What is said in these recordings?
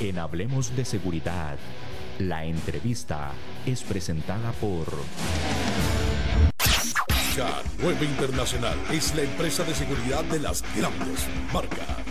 En Hablemos de Seguridad, la entrevista es presentada por... K9 Internacional es la empresa de seguridad de las grandes marcas.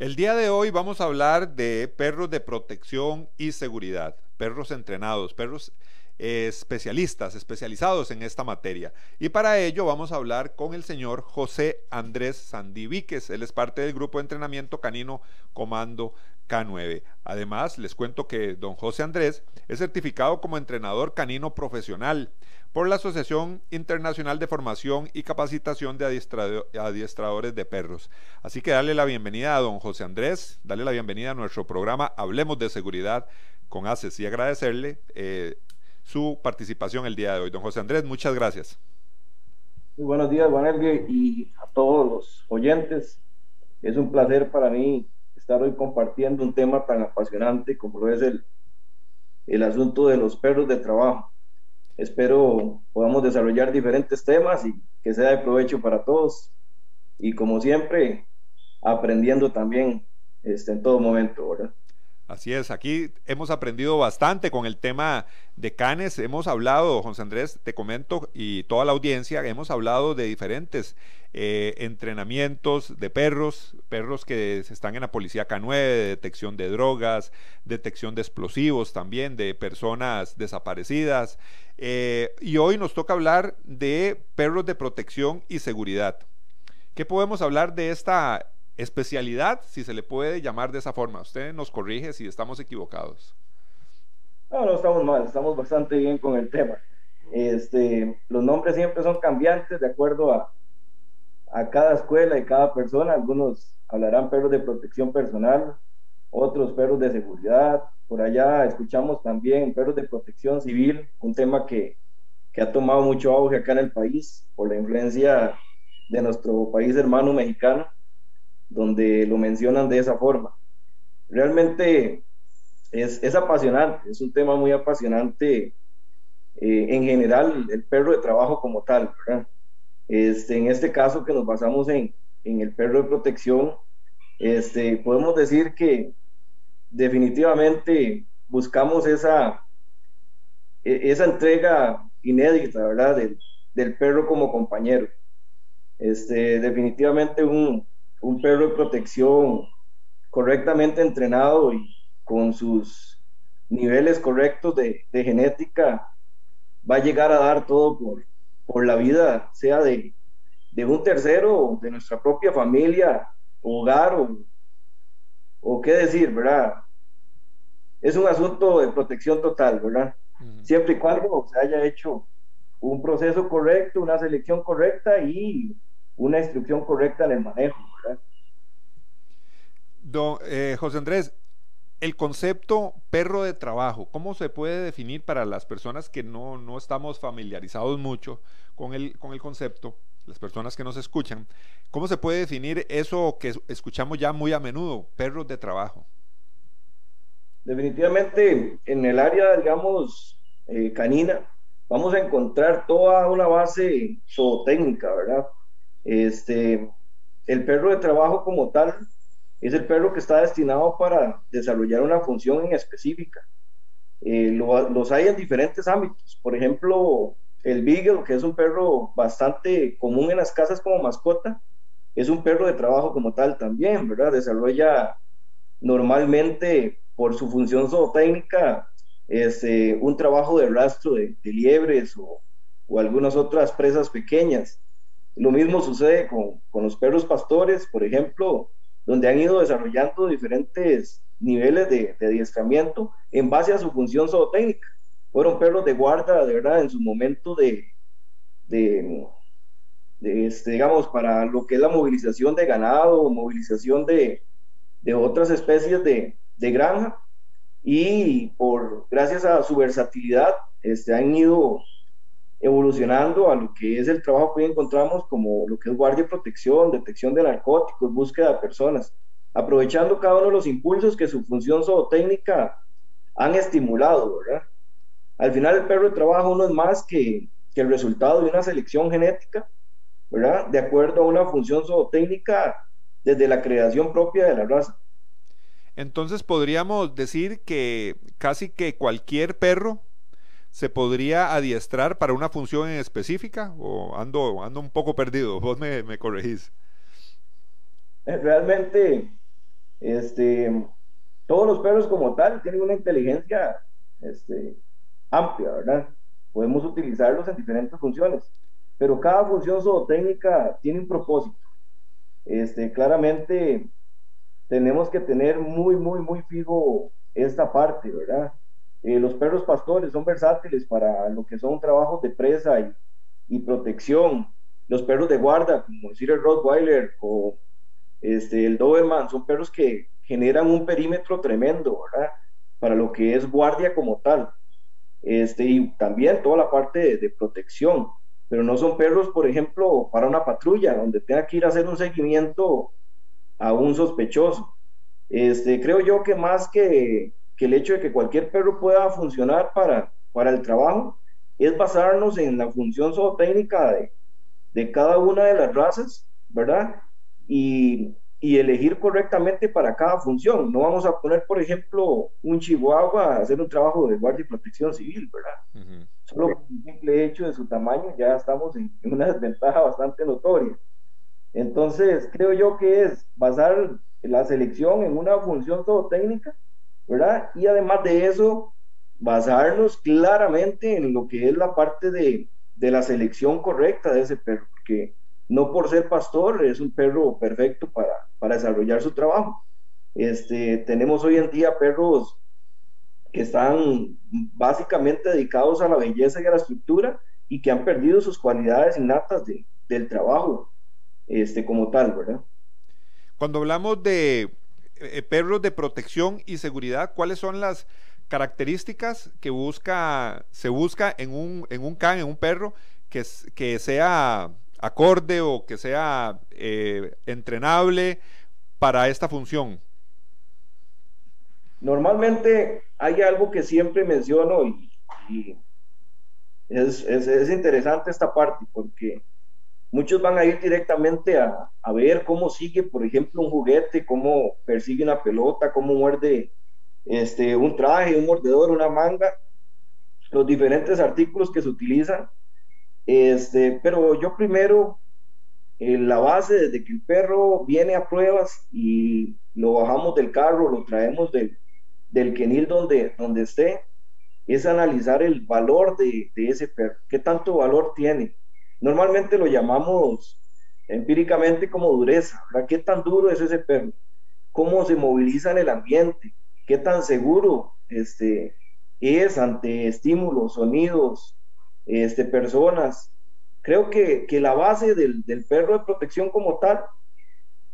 El día de hoy vamos a hablar de perros de protección y seguridad, perros entrenados, perros eh, especialistas, especializados en esta materia. Y para ello vamos a hablar con el señor José Andrés Sandivíquez. Él es parte del grupo de entrenamiento canino Comando K9. Además, les cuento que don José Andrés es certificado como entrenador canino profesional por la Asociación Internacional de Formación y Capacitación de Adiestradores de Perros. Así que darle la bienvenida a don José Andrés, darle la bienvenida a nuestro programa Hablemos de Seguridad con ACES y agradecerle eh, su participación el día de hoy. Don José Andrés, muchas gracias. Muy buenos días, Juan Elgue, y a todos los oyentes. Es un placer para mí estar hoy compartiendo un tema tan apasionante como lo es el asunto de los perros de trabajo espero podamos desarrollar diferentes temas y que sea de provecho para todos. Y como siempre, aprendiendo también este, en todo momento, ¿verdad? Así es, aquí hemos aprendido bastante con el tema de canes, hemos hablado, José Andrés, te comento, y toda la audiencia, hemos hablado de diferentes eh, entrenamientos de perros, perros que están en la policía K9, de detección de drogas, detección de explosivos también, de personas desaparecidas, eh, y hoy nos toca hablar de perros de protección y seguridad. ¿Qué podemos hablar de esta especialidad, si se le puede llamar de esa forma. Usted nos corrige si estamos equivocados. No, no estamos mal, estamos bastante bien con el tema. Este, los nombres siempre son cambiantes de acuerdo a, a cada escuela y cada persona. Algunos hablarán perros de protección personal, otros perros de seguridad. Por allá escuchamos también perros de protección civil, un tema que, que ha tomado mucho auge acá en el país por la influencia de nuestro país hermano mexicano donde lo mencionan de esa forma. Realmente es, es apasionante, es un tema muy apasionante eh, en general, el perro de trabajo como tal, Este, en este caso que nos basamos en, en el perro de protección, este, podemos decir que definitivamente buscamos esa, e, esa entrega inédita, ¿verdad? Del, del perro como compañero. Este, definitivamente un, un perro de protección correctamente entrenado y con sus niveles correctos de, genética va a llegar a dar todo por, por la vida, sea de, un tercero, de nuestra propia familia, hogar o, o qué decir, ¿verdad? Es un asunto de protección total, ¿verdad? Siempre y cuando se haya hecho un proceso correcto, una selección correcta y una instrucción correcta en el manejo. Don eh, José Andrés, el concepto perro de trabajo, ¿cómo se puede definir para las personas que no, no estamos familiarizados mucho con el, con el concepto, las personas que nos escuchan? ¿Cómo se puede definir eso que escuchamos ya muy a menudo, perros de trabajo? Definitivamente en el área, digamos, eh, canina, vamos a encontrar toda una base zootécnica, ¿verdad? Este, el perro de trabajo como tal es el perro que está destinado para desarrollar una función en específica. Eh, los hay en diferentes ámbitos. Por ejemplo, el Beagle, que es un perro bastante común en las casas como mascota, es un perro de trabajo como tal también, ¿verdad? Desarrolla normalmente por su función zootécnica este, un trabajo de rastro de, liebres o, o, algunas otras presas pequeñas. Lo mismo sucede con, con los perros pastores, por ejemplo, donde han ido desarrollando diferentes niveles de, adiestramiento en base a su función zootécnica. Fueron perros de guarda, de verdad, en su momento de, de, este, digamos, para lo que es la movilización de ganado, movilización de, de otras especies de, de granja, y por, gracias a su versatilidad este, han ido evolucionando a lo que es el trabajo que hoy encontramos como lo que es guardia y protección, detección de narcóticos, búsqueda de personas, aprovechando cada uno de los impulsos que su función zootécnica han estimulado, ¿verdad? Al final el perro de trabajo no es más que, que el resultado de una selección genética, ¿verdad? De acuerdo a una función zootécnica desde la creación propia de la raza. Entonces podríamos decir que casi que cualquier perro se podría adiestrar para una función en específica o ando, ando un poco perdido, vos me, me corregís. Eh, realmente, este, todos los perros como tal tienen una inteligencia este, amplia, ¿verdad? Podemos utilizarlos en diferentes funciones, pero cada función zootécnica tiene un propósito. Este, claramente tenemos que tener muy, muy, muy fijo esta parte, ¿verdad? Eh, los perros pastores son versátiles para lo que son trabajos de presa y, protección. Los perros de guarda, como decir el Rottweiler o este, el Doberman, son perros que generan un perímetro tremendo. Para lo que es guardia como tal. Este, y también toda la parte de, de protección. Pero no son perros, por ejemplo, para una patrulla, donde tenga que ir a hacer un seguimiento a un sospechoso. Este, creo yo que más que que el hecho de que cualquier perro pueda funcionar para, para el trabajo es basarnos en la función zootécnica de, de cada una de las razas, ¿verdad? Y, y, elegir correctamente para cada función. No vamos a poner, por ejemplo, un chihuahua a hacer un trabajo de guardia y protección civil, ¿verdad? Solo por el simple hecho de su tamaño ya estamos en, en una desventaja bastante notoria. Entonces, creo yo que es basar la selección en una función zootécnica ¿verdad? Y además de eso, basarnos claramente en lo que es la parte de, de la selección correcta de ese perro, porque no por ser pastor es un perro perfecto para, para desarrollar su trabajo. Este, tenemos hoy en día perros que están básicamente dedicados a la belleza y a la estructura y que han perdido sus cualidades innatas de, del trabajo este, como tal, ¿verdad? Cuando hablamos de eh, perros de protección y seguridad, ¿cuáles son las características que busca, se busca en un, en un can, en un perro, que, que sea acorde o que sea eh, entrenable para esta función? Normalmente hay algo que siempre menciono y, es, es, interesante esta parte porque Muchos van a ir directamente a, a, ver cómo sigue, por ejemplo, un juguete, cómo persigue una pelota, cómo muerde este, un traje, un mordedor, una manga, los diferentes artículos que se utilizan. Este, pero yo primero, en la base, desde que el perro viene a pruebas y lo bajamos del carro, lo traemos del, del kenil donde, donde esté, es analizar el valor de, de ese perro, qué tanto valor tiene Normalmente lo llamamos empíricamente como dureza, ¿verdad? ¿Qué tan duro es ese perro? ¿Cómo se moviliza en el ambiente? ¿Qué tan seguro este, es ante estímulos, sonidos, este, personas? Creo que, que la base del, del, perro de protección como tal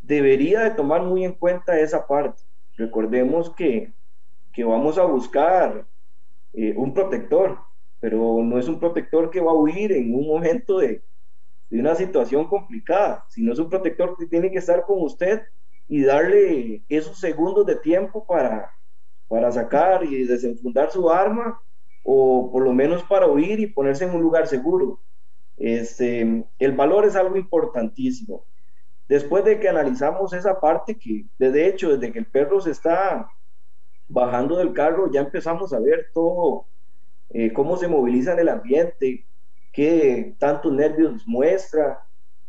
debería de tomar muy en cuenta esa parte. Recordemos que, que vamos a buscar eh, un protector, pero no es un protector que va a huir en un momento de, de una situación complicada, sino es un protector que tiene que estar con usted y darle esos segundos de tiempo para, para sacar y desenfundar su arma o por lo menos para huir y ponerse en un lugar seguro. Este, el valor es algo importantísimo. Después de que analizamos esa parte, que de hecho desde que el perro se está bajando del carro ya empezamos a ver todo eh, cómo se moviliza en el ambiente, qué tantos nervios muestra,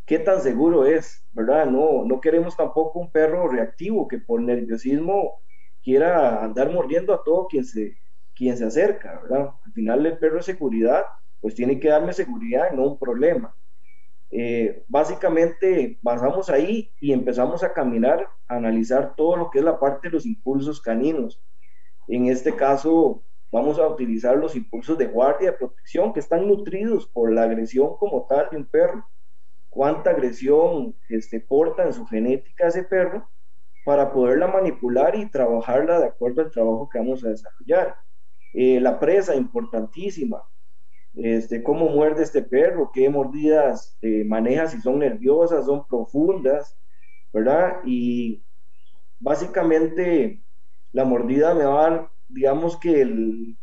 qué tan seguro es, ¿verdad? No, no queremos tampoco un perro reactivo que por nerviosismo quiera andar mordiendo a todo quien se, quien se acerca, ¿verdad? Al final el perro de seguridad, pues tiene que darme seguridad no un problema. Eh, básicamente basamos ahí y empezamos a caminar, a analizar todo lo que es la parte de los impulsos caninos. En este caso, vamos a utilizar los impulsos de guardia, de protección, que están nutridos por la agresión como tal de un perro. Cuánta agresión este, porta en su genética ese perro para poderla manipular y trabajarla de acuerdo al trabajo que vamos a desarrollar. Eh, la presa, importantísima. Este, cómo muerde este perro, qué mordidas eh, maneja, si son nerviosas, son profundas, ¿verdad? Y básicamente la mordida me va a dar, digamos que el,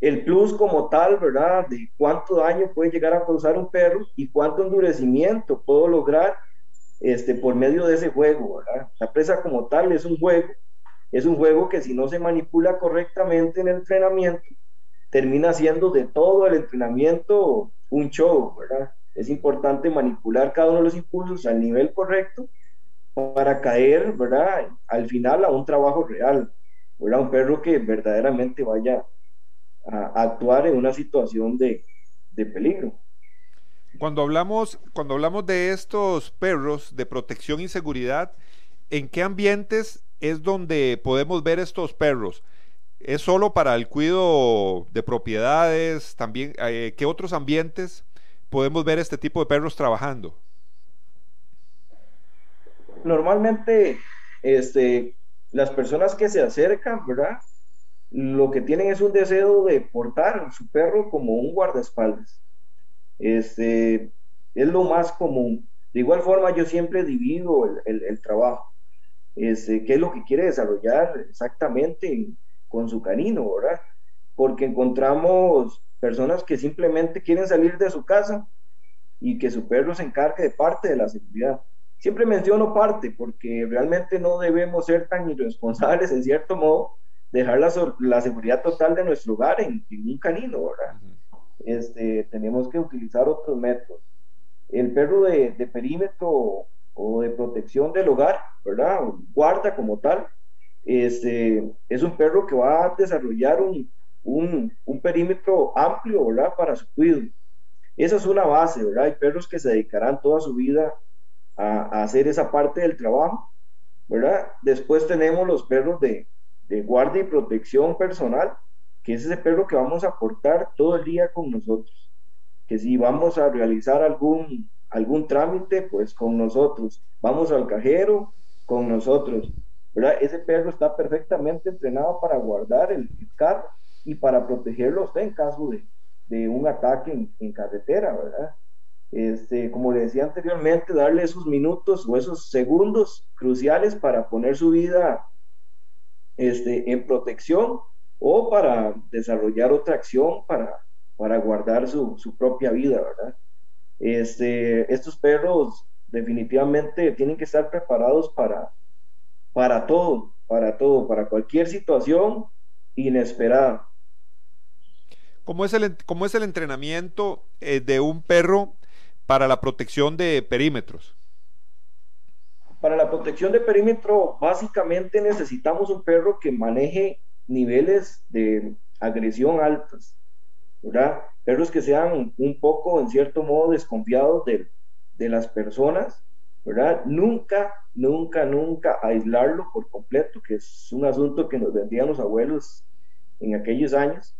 el plus como tal, ¿verdad? De cuánto daño puede llegar a causar un perro y cuánto endurecimiento puedo lograr este, por medio de ese juego, ¿verdad? La presa como tal es un juego, es un juego que si no se manipula correctamente en el entrenamiento, termina siendo de todo el entrenamiento un show, ¿verdad? Es importante manipular cada uno de los impulsos al nivel correcto para caer, ¿verdad? Al final a un trabajo real, ¿verdad? Un perro que verdaderamente vaya a actuar en una situación de, de peligro. Cuando hablamos, cuando hablamos de estos perros de protección y seguridad, ¿en qué ambientes es donde podemos ver estos perros? ¿Es solo para el cuidado de propiedades? También, eh, ¿qué otros ambientes podemos ver este tipo de perros trabajando? Normalmente, este, las personas que se acercan, ¿verdad? Lo que tienen es un deseo de portar a su perro como un guardaespaldas. Este, es lo más común. De igual forma, yo siempre divido el, el, trabajo. Este, ¿Qué es lo que quiere desarrollar exactamente con su canino, verdad? Porque encontramos personas que simplemente quieren salir de su casa y que su perro se encargue de parte de la seguridad. Siempre menciono parte porque realmente no debemos ser tan irresponsables, en cierto modo, dejar la, la seguridad total de nuestro hogar en, en un canino, ¿verdad? este, tenemos que utilizar otros métodos. El perro de, de, perímetro o de protección del hogar, ¿verdad? Guarda como tal, este, es un perro que va a desarrollar un, un, un perímetro amplio, ¿verdad? Para su cuidado. Esa es una base, ¿verdad? Hay perros que se dedicarán toda su vida a, hacer esa parte del trabajo, ¿verdad? Después tenemos los perros de, de guardia y protección personal, que es ese perro que vamos a aportar todo el día con nosotros. Que si vamos a realizar algún, algún trámite, pues con nosotros. Vamos al cajero, con nosotros. ¿verdad? Ese perro está perfectamente entrenado para guardar el, carro y para protegerlo usted en caso de, de un ataque en, en, carretera, ¿verdad? Este, como le decía anteriormente, darle esos minutos o esos segundos cruciales para poner su vida este, en protección o para desarrollar otra acción para, para guardar su, su propia vida, ¿verdad? Este, estos perros definitivamente tienen que estar preparados para, para todo, para todo, para cualquier situación inesperada. ¿Cómo es el, cómo es el entrenamiento eh, de un perro para la protección de perímetros? Para la protección de perímetro, básicamente necesitamos un perro que maneje niveles de agresión altos, ¿verdad? Perros que sean un poco, en cierto modo, desconfiados de, de las personas, ¿verdad? Nunca, nunca, nunca aislarlo por completo, que es un asunto que nos vendían los abuelos en aquellos años.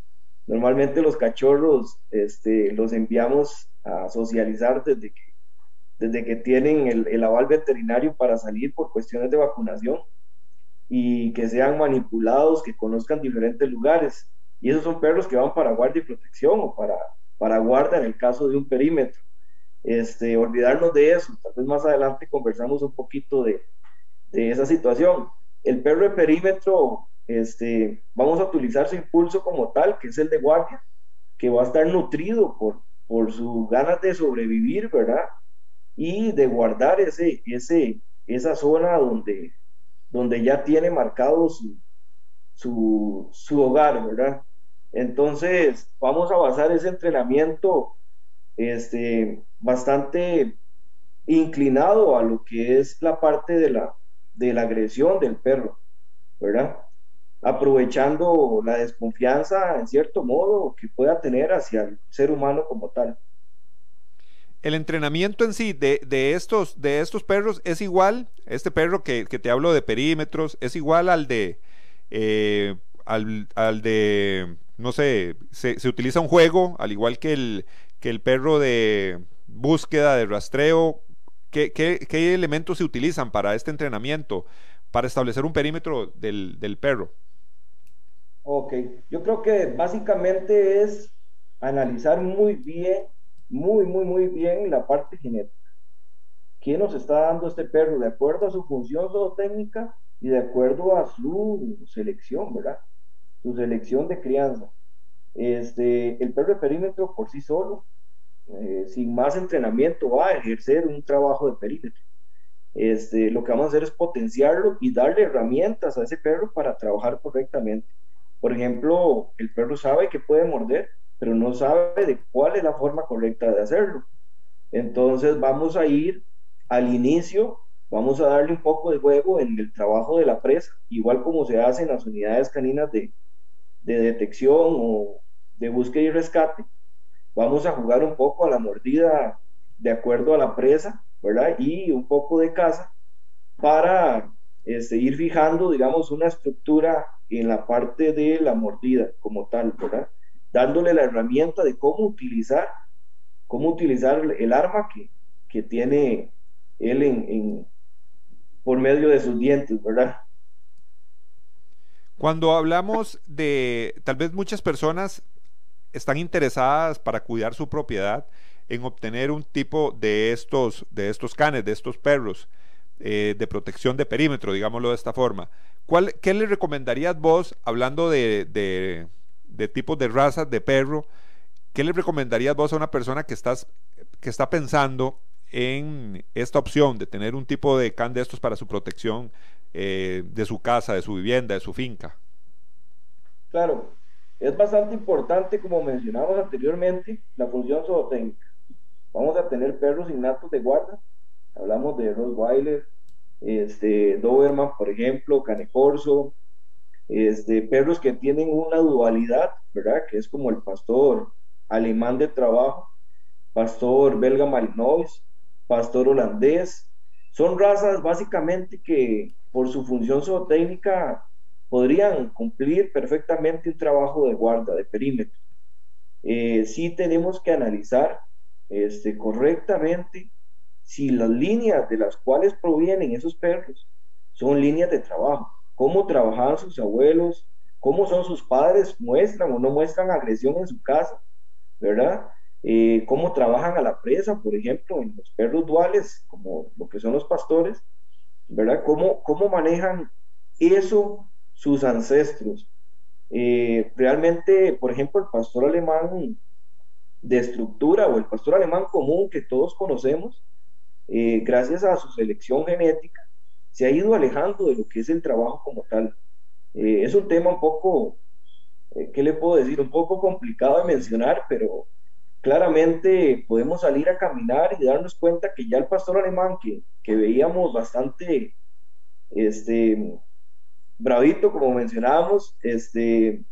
Normalmente los cachorros este, los enviamos a socializar desde que, desde que tienen el, el aval veterinario para salir por cuestiones de vacunación y que sean manipulados, que conozcan diferentes lugares. Y esos son perros que van para guardia y protección o para, para guarda en el caso de un perímetro. Este, olvidarnos de eso, tal vez más adelante conversamos un poquito de, de esa situación. El perro de perímetro, este, vamos a utilizar su impulso como tal, que es el de guardia, que va a estar nutrido por, por sus ganas de sobrevivir, ¿verdad? Y de guardar ese, ese, esa zona donde, donde ya tiene marcado su, su, hogar, ¿verdad? Entonces, vamos a basar ese entrenamiento este, bastante inclinado a lo que es la parte de la, de la agresión del perro, ¿verdad? Aprovechando la desconfianza, en cierto modo, que pueda tener hacia el ser humano como tal el entrenamiento en sí de, de, estos, de estos perros es igual, este perro que, que, te hablo de perímetros, es igual al de, eh, al, al, de, no sé, se, se, utiliza un juego, al igual que el, que el perro de búsqueda, de rastreo. ¿Qué, qué, qué elementos se utilizan para este entrenamiento? para establecer un perímetro del, del perro? Ok, yo creo que básicamente es analizar muy bien, muy, muy, muy bien la parte genética. ¿Qué nos está dando este perro de acuerdo a su función zootécnica y de acuerdo a su selección, ¿verdad? Su selección de crianza. Este, el perro de perímetro por sí solo, eh, sin más entrenamiento, va a ejercer un trabajo de perímetro. Este, lo que vamos a hacer es potenciarlo y darle herramientas a ese perro para trabajar correctamente. Por ejemplo, el perro sabe que puede morder, pero no sabe de cuál es la forma correcta de hacerlo. Entonces vamos a ir al inicio, vamos a darle un poco de juego en el trabajo de la presa, igual como se hace en las unidades caninas de, de detección o de búsqueda y rescate. Vamos a jugar un poco a la mordida de acuerdo a la presa, ¿verdad? Y un poco de caza para este, ir fijando, digamos, una estructura en la parte de la mordida como tal, ¿verdad? Dándole la herramienta de cómo utilizar, cómo utilizar el arma que, que tiene él en, por medio de sus dientes, ¿verdad? Cuando hablamos de, tal vez muchas personas están interesadas para cuidar su propiedad en obtener un tipo de estos, de estos canes, de estos perros eh, de protección de perímetro, digámoslo de esta forma. ¿Cuál, ¿Qué le recomendarías vos, hablando de, de, tipos de razas de perro, qué le recomendarías vos a una persona que, estás, que está pensando en esta opción de tener un tipo de can de estos para su protección eh, de su casa, de su vivienda, de su finca? Claro, es bastante importante, como mencionamos anteriormente, la función zootécnica. Vamos a tener perros innatos de guarda, hablamos de Rottweiler, este, Doberman, por ejemplo, Canecorso, este, perros que tienen una dualidad, ¿verdad? Que es como el pastor alemán de trabajo, pastor belga malinois, pastor holandés. Son razas básicamente que por su función zootécnica podrían cumplir perfectamente un trabajo de guarda, de perímetro. Eh, sí tenemos que analizar este, correctamente si las líneas de las cuales provienen esos perros son líneas de trabajo, cómo trabajaban sus abuelos, cómo son sus padres, muestran o no muestran agresión en su casa, ¿verdad? Eh, cómo trabajan a la presa, por ejemplo, en los perros duales, como lo que son los pastores, ¿verdad? ¿Cómo, cómo manejan eso sus ancestros? Eh, realmente, por ejemplo, el pastor alemán de estructura o el pastor alemán común que todos conocemos, eh, gracias a su selección genética, se ha ido alejando de lo que es el trabajo como tal. Eh, es un tema un poco, eh, ¿qué le puedo decir? Un poco complicado de mencionar, pero claramente podemos salir a caminar y darnos cuenta que ya el pastor alemán que, que veíamos bastante este, bravito, como mencionábamos, este,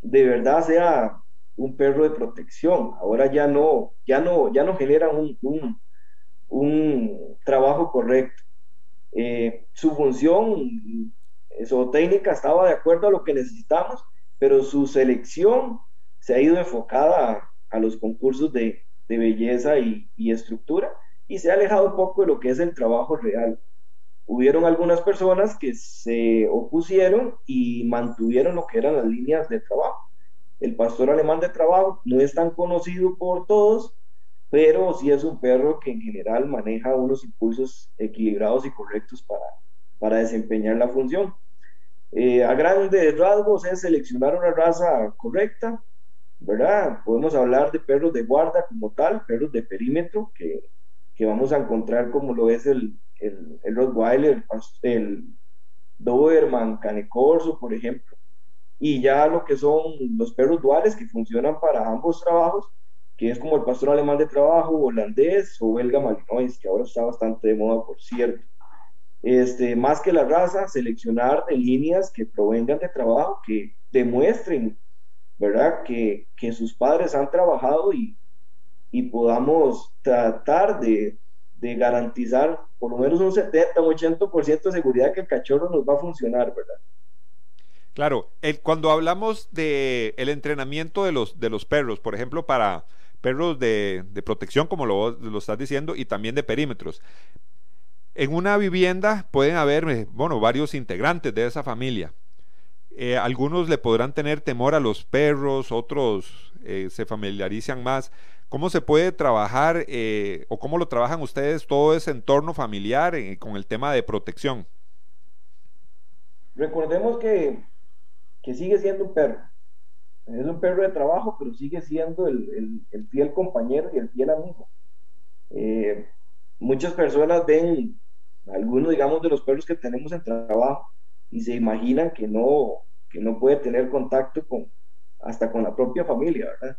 de verdad sea un perro de protección. Ahora ya no, ya no, ya no genera un, un trabajo correcto. Eh, su función técnica estaba de acuerdo a lo que necesitamos, pero su selección se ha ido enfocada a, los concursos de, belleza y, estructura y se ha alejado un poco de lo que es el trabajo real. Hubieron algunas personas que se opusieron y mantuvieron lo que eran las líneas de trabajo. El pastor alemán de trabajo no es tan conocido por todos, pero sí es un perro que en general maneja unos impulsos equilibrados y correctos para, para desempeñar la función. Eh, a grandes rasgos es seleccionar una raza correcta, ¿verdad? Podemos hablar de perros de guarda como tal, perros de perímetro, que, que vamos a encontrar como lo es el, el, el Rottweiler, el, Doberman, Canecorso, por ejemplo. Y ya lo que son los perros duales que funcionan para ambos trabajos, que es como el pastor alemán de trabajo, holandés o belga malinois, que ahora está bastante de moda, por cierto. Este, más que la raza, seleccionar de líneas que provengan de trabajo, que demuestren, ¿verdad?, que, que sus padres han trabajado y, y podamos tratar de, de, garantizar por lo menos un 70 o 80% de seguridad que el cachorro nos va a funcionar, ¿verdad? Claro, cuando hablamos de el entrenamiento de los, de los perros, por ejemplo, para perros de, protección, como lo, estás diciendo, y también de perímetros. En una vivienda pueden haber, eh, bueno, varios integrantes de esa familia. Eh, algunos le podrán tener temor a los perros, otros eh, se familiarizan más. ¿Cómo se puede trabajar o cómo lo trabajan ustedes todo ese entorno familiar con el tema de protección? Recordemos que, que, sigue siendo un perro. Es un perro de trabajo, pero sigue siendo el, el, fiel compañero y el fiel amigo. muchas personas ven algunos, digamos, de los perros que tenemos en trabajo y se imaginan que no, que no puede tener contacto con, hasta con la propia familia, ¿verdad?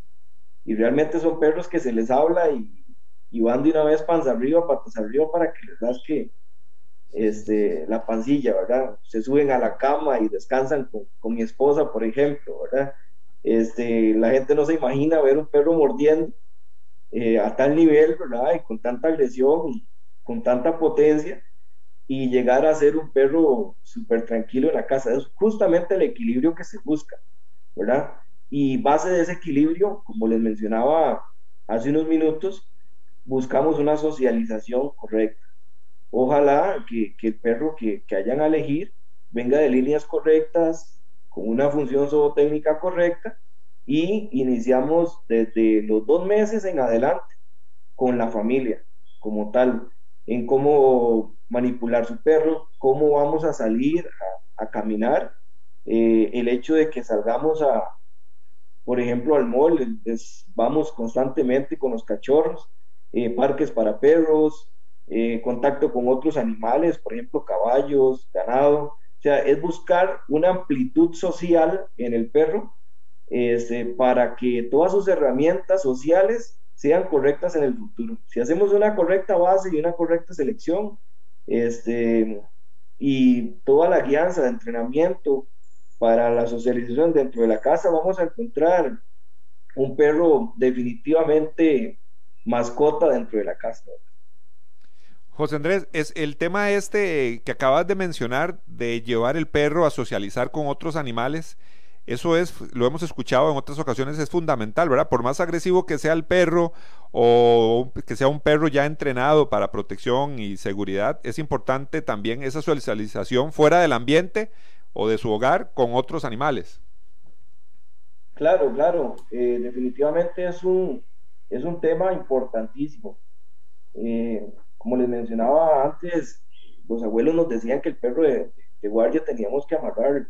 Y realmente son perros que se les habla y, y van de una vez panza arriba, patas arriba para que les das que este, la pancilla, ¿verdad? Se suben a la cama y descansan con, con mi esposa, por ejemplo, ¿verdad? Este, la gente no se imagina ver un perro mordiendo eh, a tal nivel, ¿verdad? Y con tanta agresión y con tanta potencia y llegar a ser un perro súper tranquilo en la casa. Es justamente el equilibrio que se busca, ¿verdad? Y base de ese equilibrio, como les mencionaba hace unos minutos, buscamos una socialización correcta. Ojalá que, que el perro que, que, hayan a elegir venga de líneas correctas, con una función zootécnica correcta, y iniciamos desde los dos meses en adelante con la familia como tal, en cómo manipular su perro, cómo vamos a salir a, caminar, eh, el hecho de que salgamos a, por ejemplo, al mall, vamos constantemente con los cachorros, eh, parques para perros, eh, contacto con otros animales, por ejemplo, caballos, ganado. Sea, es buscar una amplitud social en el perro este, para que todas sus herramientas sociales sean correctas en el futuro. Si hacemos una correcta base y una correcta selección, este, y toda la guianza de entrenamiento para la socialización dentro de la casa, vamos a encontrar un perro definitivamente mascota dentro de la casa. José Andrés, es el tema este que acabas de mencionar de llevar el perro a socializar con otros animales. Eso es, lo hemos escuchado en otras ocasiones, es fundamental, ¿verdad? Por más agresivo que sea el perro o que sea un perro ya entrenado para protección y seguridad, es importante también esa socialización fuera del ambiente o de su hogar con otros animales. Claro, claro, eh, definitivamente es un, es un tema importantísimo. Eh, como les mencionaba antes, los abuelos nos decían que el perro de, guardia teníamos que amarrar.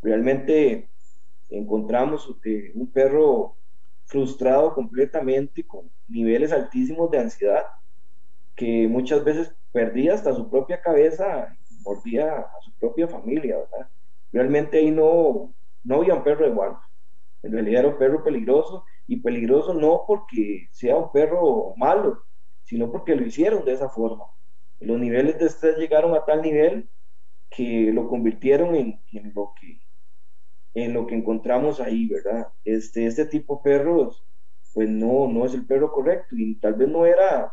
Realmente encontramos un perro frustrado completamente, con niveles altísimos de ansiedad, que muchas veces perdía hasta su propia cabeza, mordía a su propia familia, ¿verdad? Realmente ahí no, no había un perro de guardia, en realidad era un perro peligroso, y peligroso no porque sea un perro malo, sino porque lo hicieron de esa forma. Los niveles de estrés llegaron a tal nivel que lo convirtieron en, en lo que en lo que encontramos ahí, ¿verdad? Este, este tipo de perros, pues no, no es el perro correcto y tal vez no era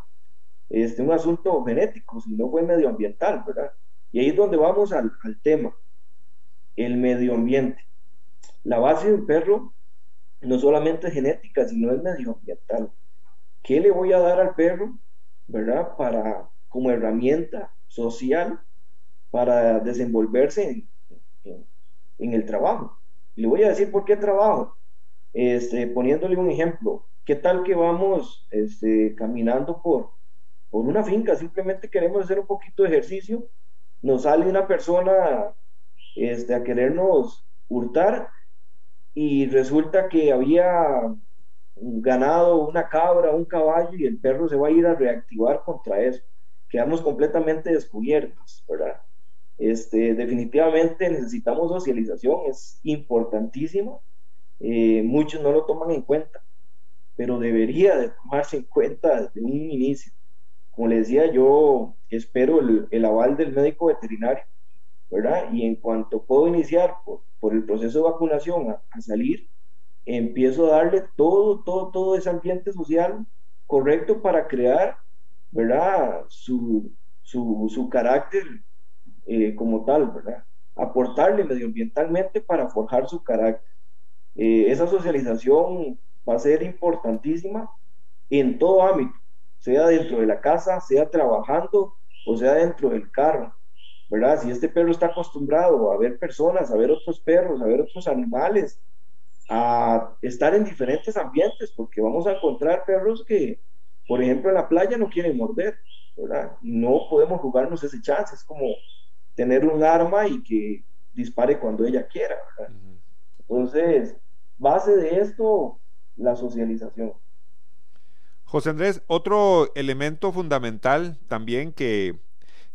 este, un asunto genético, sino fue medioambiental, ¿verdad? Y ahí es donde vamos al, al tema, el medio ambiente. La base de un perro no solamente es genética, sino es medioambiental. ¿Qué le voy a dar al perro, verdad? Para, como herramienta social para desenvolverse en, en el trabajo. Le voy a decir por qué trabajo. Este, poniéndole un ejemplo, ¿qué tal que vamos este, caminando por, por una finca? Simplemente queremos hacer un poquito de ejercicio. Nos sale una persona este, a querernos hurtar y resulta que había ganado una cabra, un caballo y el perro se va a ir a reactivar contra eso. Quedamos completamente descubiertos, ¿verdad? Este, definitivamente necesitamos socialización, es importantísimo. Eh, muchos no lo toman en cuenta, pero debería de tomarse en cuenta desde un inicio. Como les decía, yo espero el, aval del médico veterinario, ¿verdad? Y en cuanto puedo iniciar por, el proceso de vacunación a, salir, empiezo a darle todo, todo, todo ese ambiente social correcto para crear, ¿verdad? Su, su, su carácter eh, como tal, ¿verdad? Aportarle medioambientalmente para forjar su carácter. Eh, esa socialización va a ser importantísima en todo ámbito, sea dentro de la casa, sea trabajando o sea dentro del carro, ¿verdad? Si este perro está acostumbrado a ver personas, a ver otros perros, a ver otros animales, a estar en diferentes ambientes, porque vamos a encontrar perros que, por ejemplo, en la playa no quieren morder, ¿verdad? No podemos jugarnos ese chance, es como tener un arma y que dispare cuando ella quiera, ¿verdad? Entonces, base de esto, la socialización. José Andrés, otro elemento fundamental también que,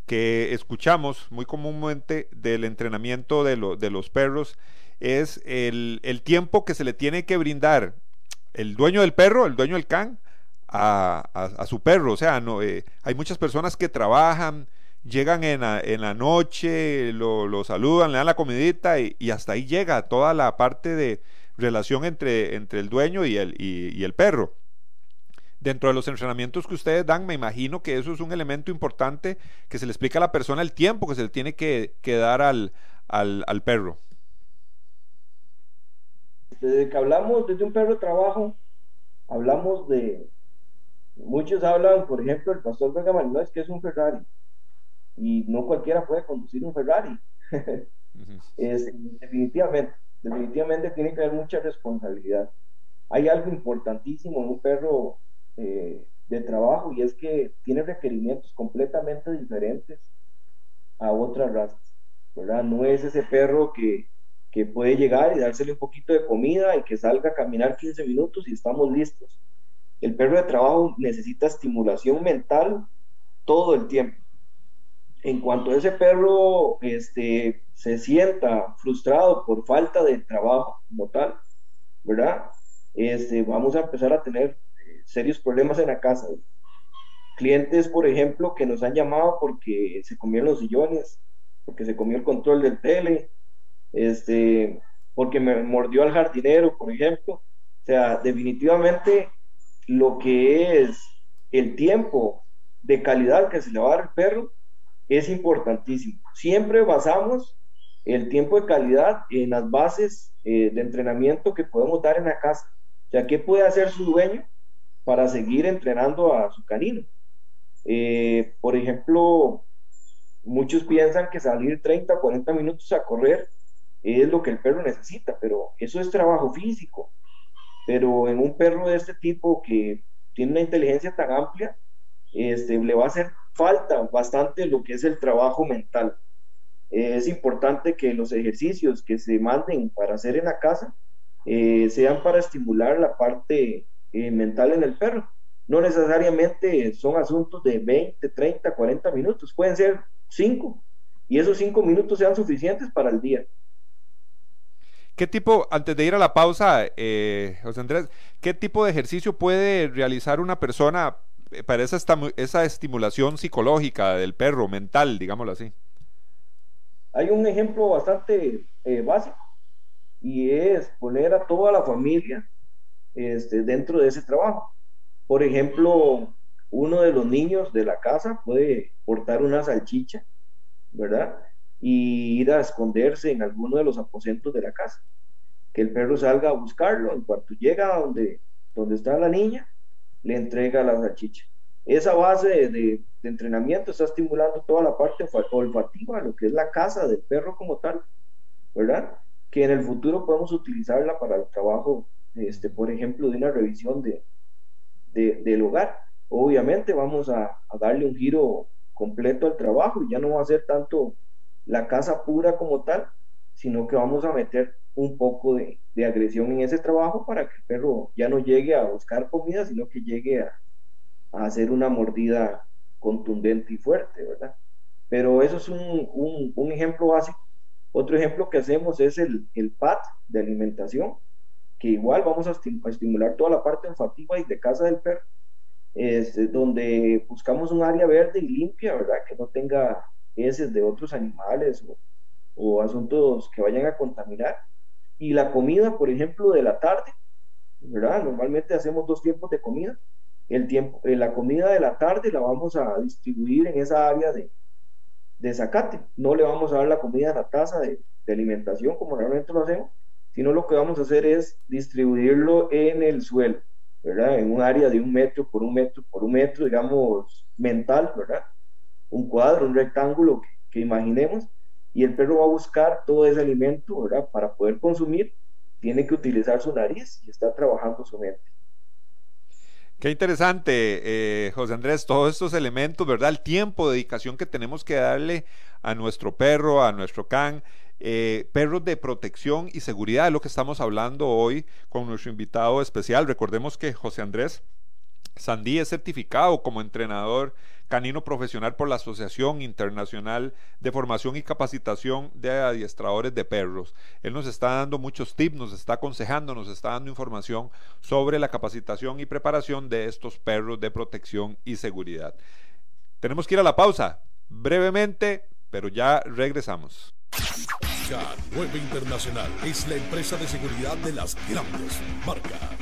que escuchamos muy comúnmente del entrenamiento de, de los perros es el, tiempo que se le tiene que brindar el dueño del perro, el dueño del can, a, su perro. O sea, no, eh, hay muchas personas que trabajan, llegan en la, noche, lo, saludan, le dan la comidita y, hasta ahí llega toda la parte de relación entre, entre el dueño y el, y, el perro. Dentro de los entrenamientos que ustedes dan, me imagino que eso es un elemento importante que se le explica a la persona el tiempo que se le tiene que, dar al, al perro desde que hablamos desde un perro de trabajo, hablamos de, muchos hablan, por ejemplo, el pastor Vega no es que es un Ferrari, y no cualquiera puede conducir un Ferrari. definitivamente, definitivamente tiene que haber mucha responsabilidad. Hay algo importantísimo en un perro eh, de trabajo y es que tiene requerimientos completamente diferentes a otras razas, ¿verdad? No es ese perro que que puede llegar y dársele un poquito de comida y que salga a caminar 15 minutos y estamos listos. El perro de trabajo necesita estimulación mental todo el tiempo. En cuanto ese perro este, se sienta frustrado por falta de trabajo como tal, ¿verdad? Este, vamos a empezar a tener eh, serios problemas en la casa. Clientes, por ejemplo, que nos han llamado porque se comieron los sillones, porque se comió el control del tele, este, porque me mordió al jardinero, por ejemplo. O sea, definitivamente lo que es el tiempo de calidad que se le va a dar al perro es importantísimo. Siempre basamos el tiempo de calidad en las bases eh, de entrenamiento que podemos dar en la casa. O sea, ¿qué puede hacer su dueño para seguir entrenando a su canino? Eh, por ejemplo, muchos piensan que salir 30 o 40 minutos a correr es lo que el perro necesita, pero eso es trabajo físico. Pero en un perro de este tipo que tiene una inteligencia tan amplia, este, le va a hacer falta bastante lo que es el trabajo mental. es importante que los ejercicios que se manden para hacer en la casa eh, sean para estimular la parte eh, mental en el perro. No necesariamente son asuntos de 20, 30, 40 minutos, pueden ser 5 y esos 5 minutos sean suficientes para el día. ¿Qué tipo, antes de ir a la pausa, eh, José Andrés, qué tipo de ejercicio puede realizar una persona eh, para esa, esa estimulación psicológica del perro, mental, digámoslo así? Hay un ejemplo bastante eh, básico y es poner a toda la familia este, dentro de ese trabajo. Por ejemplo, uno de los niños de la casa puede portar una salchicha, ¿verdad? Y ir a esconderse en alguno de los aposentos de la casa. Que el perro salga a buscarlo, en cuanto llega a donde, donde está la niña, le entrega la salchicha. Esa base de, de, entrenamiento está estimulando toda la parte olfativa, lo que es la casa del perro como tal, ¿verdad? Que en el futuro podemos utilizarla para el trabajo, este, por ejemplo, de una revisión de, de del hogar. Obviamente vamos a, a darle un giro completo al trabajo y ya no va a ser tanto la casa pura como tal, sino que vamos a meter un poco de, agresión en ese trabajo para que el perro ya no llegue a buscar comida, sino que llegue a, hacer una mordida contundente y fuerte, ¿verdad? Pero eso es un, ejemplo básico. Otro ejemplo que hacemos es el, el PAT de alimentación, que igual vamos a, estimular toda la parte olfativa y de casa del perro, es, donde buscamos un área verde y limpia, ¿verdad? Que no tenga heces de otros animales o, asuntos que vayan a contaminar. Y la comida, por ejemplo, de la tarde, ¿verdad? Normalmente hacemos dos tiempos de comida. El tiempo, eh, la comida de la tarde la vamos a distribuir en esa área de, de zacate. No le vamos a dar la comida en la taza de, de alimentación como normalmente lo hacemos, sino lo que vamos a hacer es distribuirlo en el suelo, ¿verdad? En un área de un metro por un metro por un metro, digamos, mental, ¿verdad? Un cuadro, un rectángulo que, imaginemos, y el perro va a buscar todo ese alimento, ¿verdad? Para poder consumir, tiene que utilizar su nariz y está trabajando su mente. Qué interesante, eh, José Andrés, todos estos elementos, ¿verdad? El tiempo, dedicación que tenemos que darle a nuestro perro, a nuestro can, eh, perros de protección y seguridad, es lo que estamos hablando hoy con nuestro invitado especial. Recordemos que José Andrés Sandí es certificado como entrenador canino profesional por la Asociación Internacional de Formación y Capacitación de Adiestradores de Perros. Él nos está dando muchos tips, nos está aconsejando, nos está dando información sobre la capacitación y preparación de estos perros de protección y seguridad. Tenemos que ir a la pausa brevemente, pero ya regresamos. K9 Internacional es la empresa de seguridad de las grandes marcas.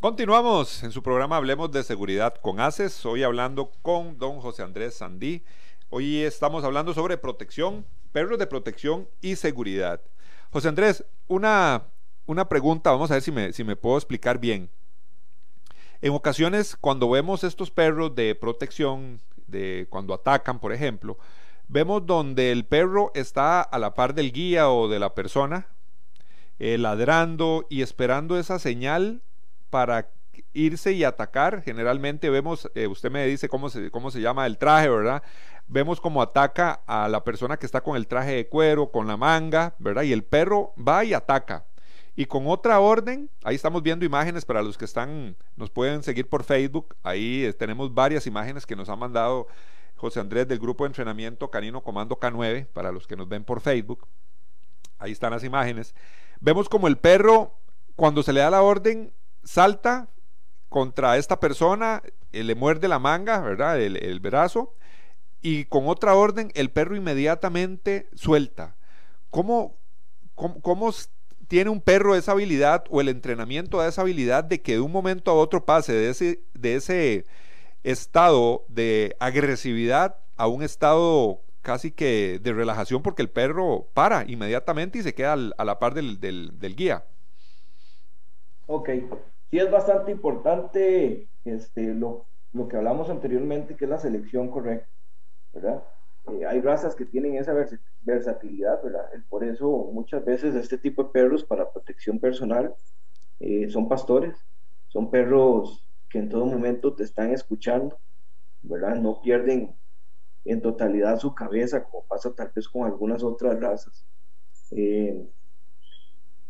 Continuamos en su programa Hablemos de Seguridad con ACES. Hoy hablando con don José Andrés Sandí. Hoy estamos hablando sobre protección, perros de protección y seguridad. José Andrés, una, una pregunta, vamos a ver si me, si me puedo explicar bien. En ocasiones, cuando vemos estos perros de protección, de cuando atacan, por ejemplo, vemos donde el perro está a la par del guía o de la persona, eh, ladrando y esperando esa señal para irse y atacar. Generalmente vemos, eh, usted me dice cómo se, cómo se llama el traje, ¿verdad? Vemos cómo ataca a la persona que está con el traje de cuero, con la manga, ¿verdad? Y el perro va y ataca. Y con otra orden, ahí estamos viendo imágenes para los que están, nos pueden seguir por Facebook. Ahí eh, tenemos varias imágenes que nos ha mandado José Andrés del grupo de entrenamiento Canino Comando K9, para los que nos ven por Facebook. Ahí están las imágenes. Vemos como el perro, cuando se le da la orden, salta contra esta persona, eh, le muerde la manga, ¿verdad? El, brazo, y con otra orden, el perro inmediatamente suelta. ¿Cómo, cómo, tiene un perro esa habilidad o el entrenamiento de esa habilidad de que de un momento a otro pase de ese, de ese estado de agresividad a un estado casi que de relajación porque el perro para inmediatamente y se queda a la par del, guía. Ok, sí es bastante importante este, lo, que hablamos anteriormente, que es la selección correcta, ¿verdad? Eh, hay razas que tienen esa versatilidad, ¿verdad? Por eso muchas veces este tipo de perros para protección personal eh, son pastores, son perros que en todo momento te están escuchando, ¿verdad? No pierden en totalidad su cabeza, como pasa tal vez con algunas otras razas. Eh,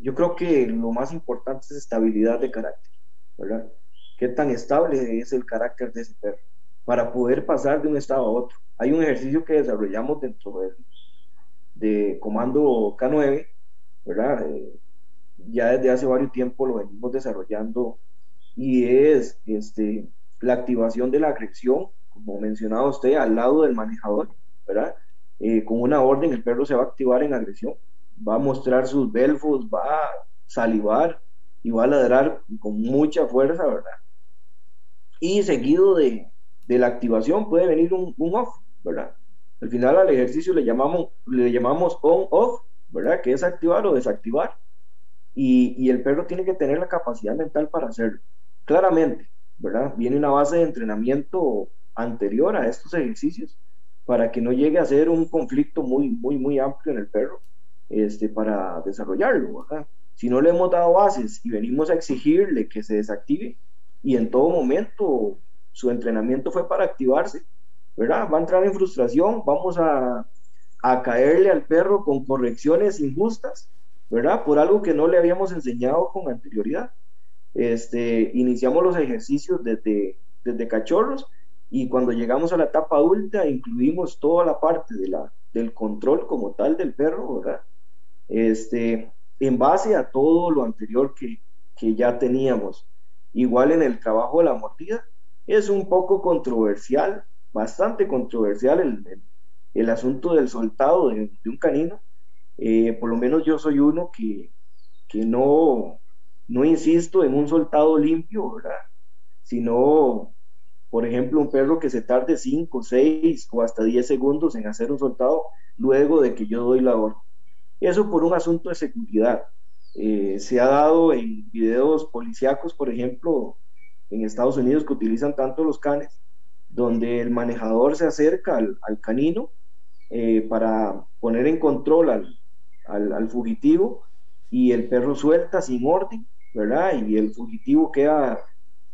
yo creo que lo más importante es estabilidad de carácter, ¿verdad? ¿Qué tan estable es el carácter de ese perro? Para poder pasar de un estado a otro. Hay un ejercicio que desarrollamos dentro de comando K9, ¿verdad? Eh, ya desde hace varios tiempo lo venimos desarrollando y es este, la activación de la agresión como mencionaba usted, al lado del manejador, ¿verdad? Eh, con una orden el perro se va a activar en agresión, va a mostrar sus belfos, va a salivar y va a ladrar con mucha fuerza, ¿verdad? Y seguido de, de la activación puede venir un, un, off, ¿verdad? Al final al ejercicio le llamamos, le llamamos on-off, ¿verdad? Que es activar o desactivar. Y, y el perro tiene que tener la capacidad mental para hacerlo. Claramente, ¿verdad? Viene una base de entrenamiento anterior a estos ejercicios para que no llegue a ser un conflicto muy, muy, muy amplio en el perro este, para desarrollarlo. Si no le hemos dado bases y venimos a exigirle que se desactive y en todo momento su entrenamiento fue para activarse, ¿verdad? Va a entrar en frustración, vamos a, a caerle al perro con correcciones injustas, ¿verdad? Por algo que no le habíamos enseñado con anterioridad. Este, iniciamos los ejercicios desde, desde cachorros y cuando llegamos a la etapa adulta, incluimos toda la parte de la, del control como tal del perro, ¿verdad? Este, en base a todo lo anterior que, que ya teníamos. Igual en el trabajo de la mordida, es un poco controversial, bastante controversial el, el asunto del soltado de, un canino, eh, por lo menos yo soy uno que, que no, no insisto en un soltado limpio, ¿verdad? Sino, por ejemplo, un perro que se tarde 5, 6 o hasta 10 segundos en hacer un soltado luego de que yo doy la orden. Eso por un asunto de seguridad. Eh, se ha dado en videos policíacos, por ejemplo, en Estados Unidos que utilizan tanto los canes, donde el manejador se acerca al, canino eh, para poner en control al, al, fugitivo y el perro suelta sin orden, ¿verdad? Y el fugitivo queda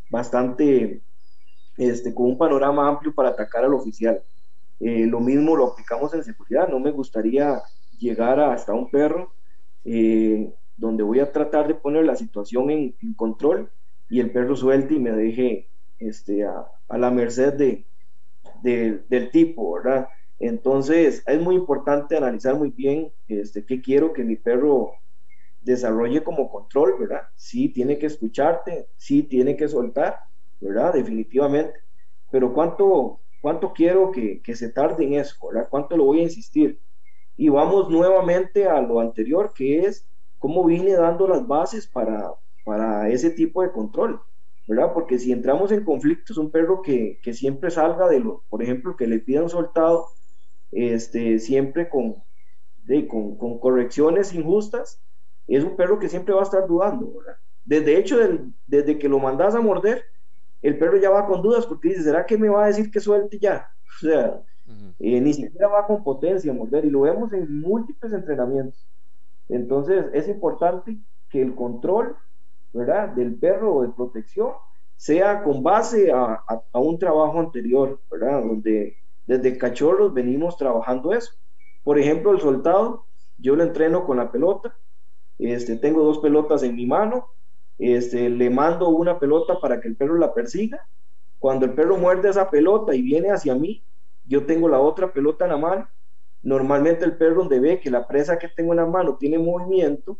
bastante, este, con un panorama amplio para atacar al oficial. Eh, lo mismo lo aplicamos en seguridad, no me gustaría llegar hasta un perro eh, donde voy a tratar de poner la situación en, control y el perro suelte y me deje este, a, la merced de, del tipo, ¿verdad? Entonces es muy importante analizar muy bien este, qué quiero que mi perro desarrolle como control, ¿verdad? Sí tiene que escucharte, sí tiene que soltar, ¿verdad? Definitivamente. Pero ¿cuánto, cuánto quiero que, que se tarde en eso, ¿verdad? ¿Cuánto lo voy a insistir? Y vamos nuevamente a lo anterior, que es cómo vine dando las bases para, para ese tipo de control, ¿verdad? Porque si entramos en conflictos, un perro que, que siempre salga de lo, por ejemplo, que le pidan soltado, este, siempre con, de, con, con, correcciones injustas, es un perro que siempre va a estar dudando, ¿verdad? Desde hecho, desde que lo mandas a morder, el perro ya va con dudas porque dice, ¿será que me va a decir que suelte ya? O sea, eh, ni siquiera va con potencia a morder y lo vemos en múltiples entrenamientos. Entonces es importante que el control ¿verdad? del perro de protección sea con base a, a, un trabajo anterior, ¿verdad? donde desde cachorros venimos trabajando eso. Por ejemplo, el soltado, yo lo entreno con la pelota, este, tengo dos pelotas en mi mano, este, le mando una pelota para que el perro la persiga. Cuando el perro muerde esa pelota y viene hacia mí, yo tengo la otra pelota en la mano, normalmente el perro donde ve que la presa que tengo en la mano tiene movimiento,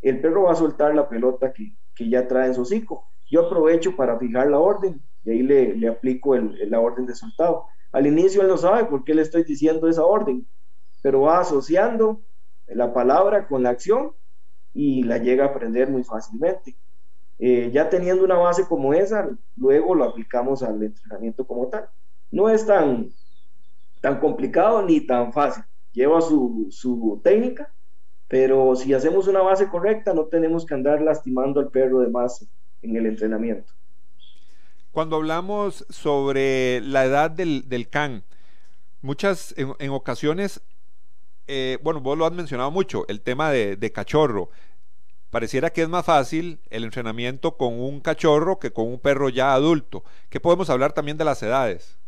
el perro va a soltar la pelota que, que ya trae en su hocico. Yo aprovecho para fijar la orden y ahí le, le aplico el, la orden de soltado. Al inicio él no sabe por qué le estoy diciendo esa orden, pero va asociando la palabra con la acción y la llega a aprender muy fácilmente. Eh, ya teniendo una base como esa, luego lo aplicamos al entrenamiento como tal. No es tan, tan complicado ni tan fácil. Lleva su, su técnica, pero si hacemos una base correcta, no tenemos que andar lastimando al perro de más en el entrenamiento. Cuando hablamos sobre la edad del, del can, muchas en, ocasiones, eh, bueno, vos lo has mencionado mucho, el tema de, de, cachorro. Pareciera que es más fácil el entrenamiento con un cachorro que con un perro ya adulto. ¿Qué podemos hablar también de las edades?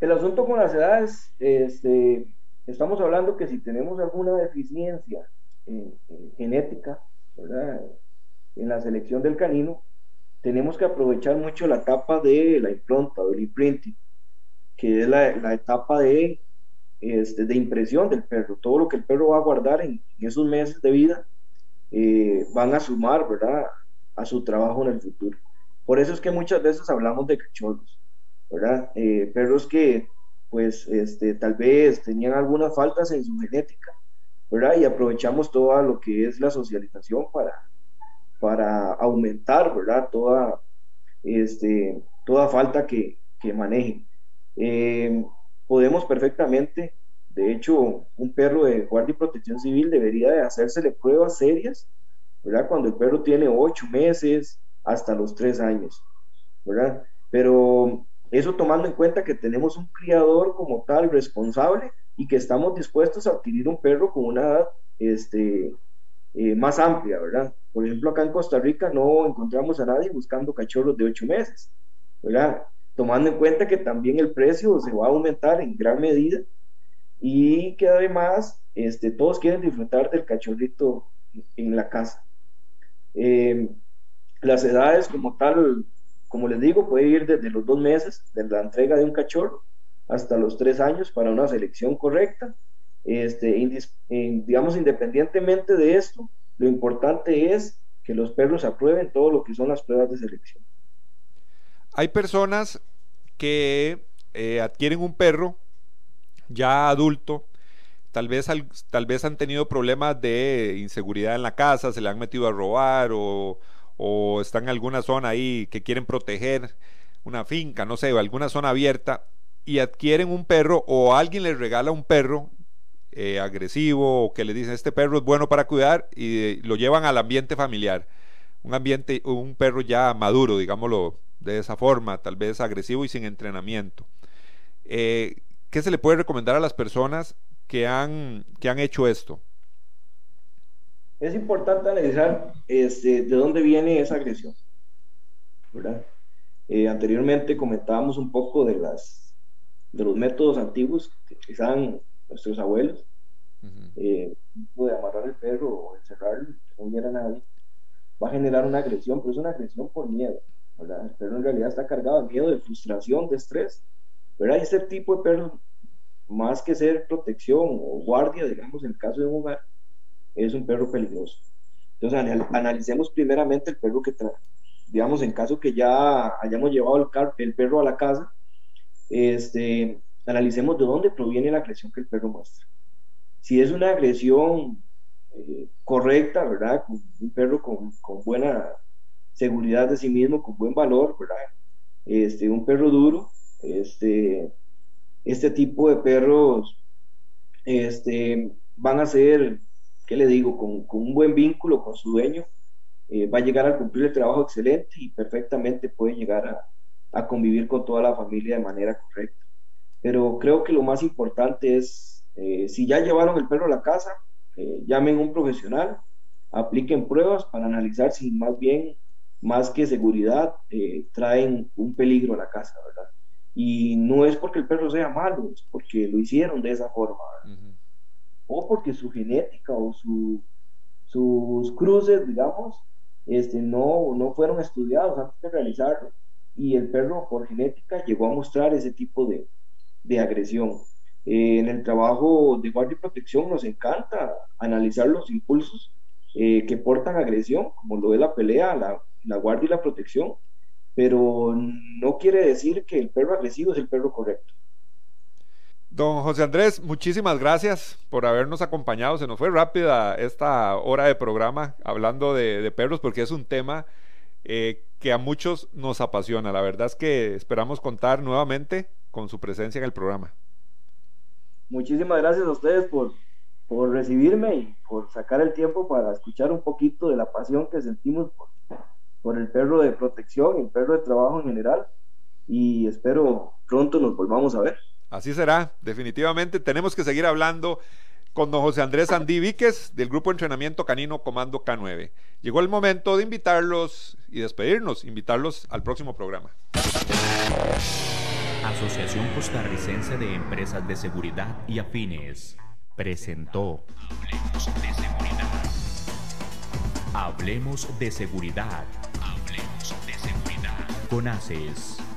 El asunto con las edades, este, estamos hablando que si tenemos alguna deficiencia genética, ¿verdad? en la selección del canino, tenemos que aprovechar mucho la etapa de la impronta, del imprinting, que es la, etapa de, este, de impresión del perro. Todo lo que el perro va a guardar en, esos meses de vida eh, van a sumar, ¿verdad?, a su trabajo en el futuro. Por eso es que muchas veces hablamos de cachorros. ¿Verdad? Eh, perros que pues este, tal vez tenían algunas faltas en su genética, ¿verdad? Y aprovechamos todo lo que es la socialización para, para aumentar, ¿verdad? Toda, este, toda falta que, que manejen. Eh, podemos perfectamente, de hecho, un perro de guardia y protección civil debería de hacérsele pruebas serias, ¿verdad? Cuando el perro tiene ocho meses hasta los tres años, ¿verdad? Pero eso tomando en cuenta que tenemos un criador como tal responsable y que estamos dispuestos a adquirir un perro con una edad este, eh, más amplia, ¿verdad? Por ejemplo, acá en Costa Rica no encontramos a nadie buscando cachorros de ocho meses, ¿verdad? Tomando en cuenta que también el precio se va a aumentar en gran medida y que además este, todos quieren disfrutar del cachorrito en la casa. Eh, las edades como tal como les digo, puede ir desde los dos meses de la entrega de un cachorro hasta los tres años para una selección correcta. Este, digamos, independientemente de esto, lo importante es que los perros aprueben todo lo que son las pruebas de selección. Hay personas que eh, adquieren un perro ya adulto, tal vez, tal vez han tenido problemas de inseguridad en la casa, se le han metido a robar o, o están en alguna zona ahí que quieren proteger una finca, no sé, alguna zona abierta y adquieren un perro o alguien les regala un perro eh, agresivo o que le dicen este perro es bueno para cuidar y lo llevan al ambiente familiar. Un ambiente, un perro ya maduro, digámoslo de esa forma, tal vez agresivo y sin entrenamiento. Eh, ¿Qué se le puede recomendar a las personas que han, que han hecho esto? Es importante analizar este, de dónde viene esa agresión. Eh, anteriormente comentábamos un poco de, las, de los métodos antiguos que utilizaban nuestros abuelos, eh, de amarrar el perro o encerrarlo, que no hubiera nadie, va a generar una agresión, pero es una agresión por miedo. ¿verdad? El perro en realidad está cargado de miedo, de frustración, de estrés. ¿verdad? Y este tipo de perros, más que ser protección o guardia, digamos, en el caso de un hogar, es un perro peligroso. Entonces, analicemos primeramente el perro que trae. Digamos, en caso que ya hayamos llevado el, perro a la casa, este, analicemos de dónde proviene la agresión que el perro muestra. Si es una agresión eh, correcta, ¿verdad? Un perro con, con, buena seguridad de sí mismo, con buen valor, ¿verdad? Este, un perro duro, este, este tipo de perros este, van a ser, ¿qué le digo? Con, con un buen vínculo con su dueño, eh, va a llegar a cumplir el trabajo excelente y perfectamente puede llegar a, a convivir con toda la familia de manera correcta. Pero creo que lo más importante es, eh, si ya llevaron el perro a la casa, eh, llamen a un profesional, apliquen pruebas para analizar si más bien, más que seguridad, eh, traen un peligro a la casa, ¿verdad? Y no es porque el perro sea malo, es porque lo hicieron de esa forma, O porque su genética o su, sus cruces, digamos, este, no, no fueron estudiados antes de realizarlo y el perro por genética llegó a mostrar ese tipo de, de agresión. Eh, en el trabajo de guardia y protección nos encanta analizar los impulsos eh, que portan agresión, como lo de la pelea, la guardia y la protección, pero no quiere decir que el perro agresivo es el perro correcto. Don José Andrés, muchísimas gracias por habernos acompañado. Se nos fue rápida esta hora de programa hablando de, perros porque es un tema eh, que a muchos nos apasiona. La verdad es que esperamos contar nuevamente con su presencia en el programa. Muchísimas gracias a ustedes por, recibirme y por sacar el tiempo para escuchar un poquito de la pasión que sentimos por, por el perro de protección el perro de trabajo en general. Y espero pronto nos volvamos a ver. Así será, definitivamente. Tenemos que seguir hablando con don José Andrés Andí Víquez del Grupo Entrenamiento Canino Comando K9. Llegó el momento de invitarlos y despedirnos, invitarlos al próximo programa. Asociación Costarricense de Empresas de Seguridad y Afines presentó Hablemos de Seguridad. Hablemos de Seguridad. Hablemos de Seguridad. Con ACES